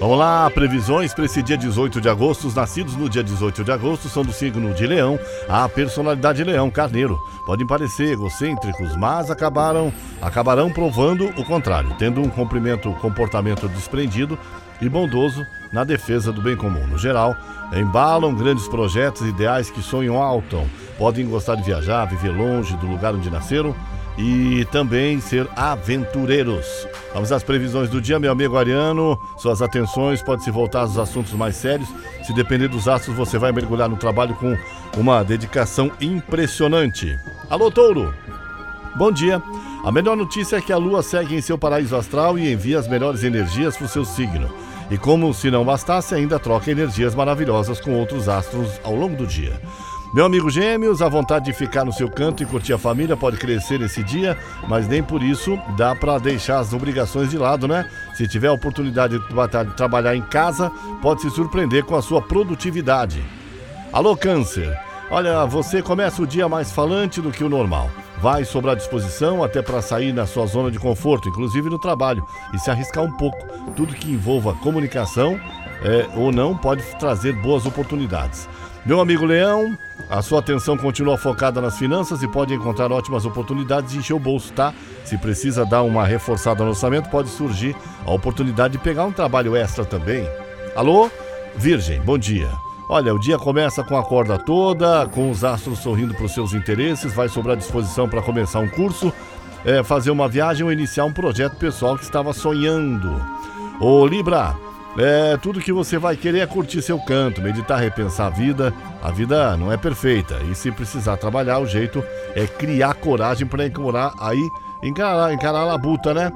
Vamos lá, previsões para esse dia 18 de agosto. Os nascidos no dia 18 de agosto são do signo de Leão. A personalidade de Leão, Carneiro. Podem parecer egocêntricos, mas acabaram, acabarão provando o contrário, tendo um comportamento desprendido e bondoso na defesa do bem comum. No geral, embalam grandes projetos ideais que sonham alto. Podem gostar de viajar, viver longe do lugar onde nasceram e também ser aventureiros. Vamos às previsões do dia, meu amigo Ariano. Suas atenções podem se voltar aos assuntos mais sérios. Se depender dos astros, você vai mergulhar no trabalho com uma dedicação impressionante. Alô, Touro! Bom dia. A melhor notícia é que a Lua segue em seu paraíso astral e envia as melhores energias para o seu signo. E como se não bastasse, ainda troca energias maravilhosas com outros astros ao longo do dia. Meu amigo Gêmeos, a vontade de ficar no seu canto e curtir a família pode crescer esse dia, mas nem por isso dá para deixar as obrigações de lado, né? Se tiver a oportunidade de trabalhar em casa, pode se surpreender com a sua produtividade. Alô, Câncer! Olha, você começa o dia mais falante do que o normal. Vai sobrar disposição até para sair na sua zona de conforto, inclusive no trabalho, e se arriscar um pouco. Tudo que envolva comunicação é, ou não pode trazer boas oportunidades. Meu amigo Leão, a sua atenção continua focada nas finanças e pode encontrar ótimas oportunidades de encher o bolso, tá? Se precisa dar uma reforçada no orçamento, pode surgir a oportunidade de pegar um trabalho extra também. Alô? Virgem, bom dia. Olha, o dia começa com a corda toda, com os astros sorrindo para os seus interesses, vai sobrar disposição para começar um curso, é, fazer uma viagem ou iniciar um projeto pessoal que estava sonhando. Ô Libra, é, tudo que você vai querer é curtir seu canto, meditar, repensar a vida. A vida não é perfeita e se precisar trabalhar, o jeito é criar coragem para encarar aí, encarar, encarar a labuta, né?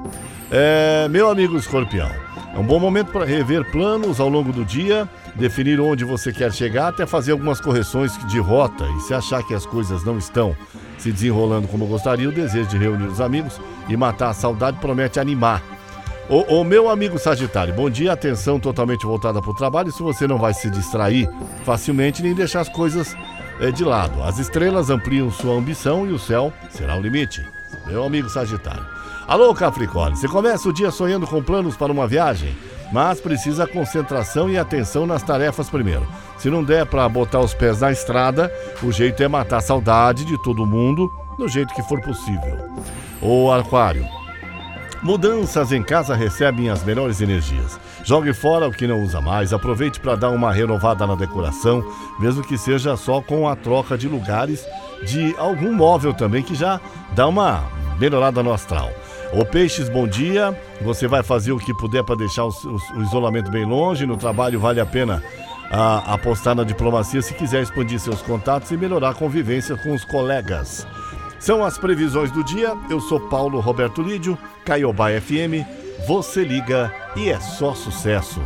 É, meu amigo escorpião, é um bom momento para rever planos ao longo do dia, definir onde você quer chegar, até fazer algumas correções de rota. E se achar que as coisas não estão se desenrolando como gostaria, o desejo de reunir os amigos e matar a saudade promete animar o, o, meu amigo Sagitário, bom dia, atenção totalmente voltada para o trabalho. Se você não vai se distrair facilmente nem deixar as coisas é, de lado. As estrelas ampliam sua ambição e o céu será o limite. Meu amigo Sagitário. Alô, Capricórnio, você começa o dia sonhando com planos para uma viagem, mas precisa concentração e atenção nas tarefas primeiro. Se não der para botar os pés na estrada, o jeito é matar a saudade de todo mundo do jeito que for possível. O Aquário. Mudanças em casa recebem as melhores energias. Jogue fora o que não usa mais, aproveite para dar uma renovada na decoração, mesmo que seja só com a troca de lugares de algum móvel também que já dá uma melhorada no astral. Ô Peixes, bom dia. Você vai fazer o que puder para deixar o, o, o, isolamento bem longe. No trabalho vale a pena a, apostar na diplomacia se quiser expandir seus contatos e melhorar a convivência com os colegas. São as previsões do dia. Eu sou Paulo Roberto Lídio, Caiobá FM. Você liga e é só sucesso.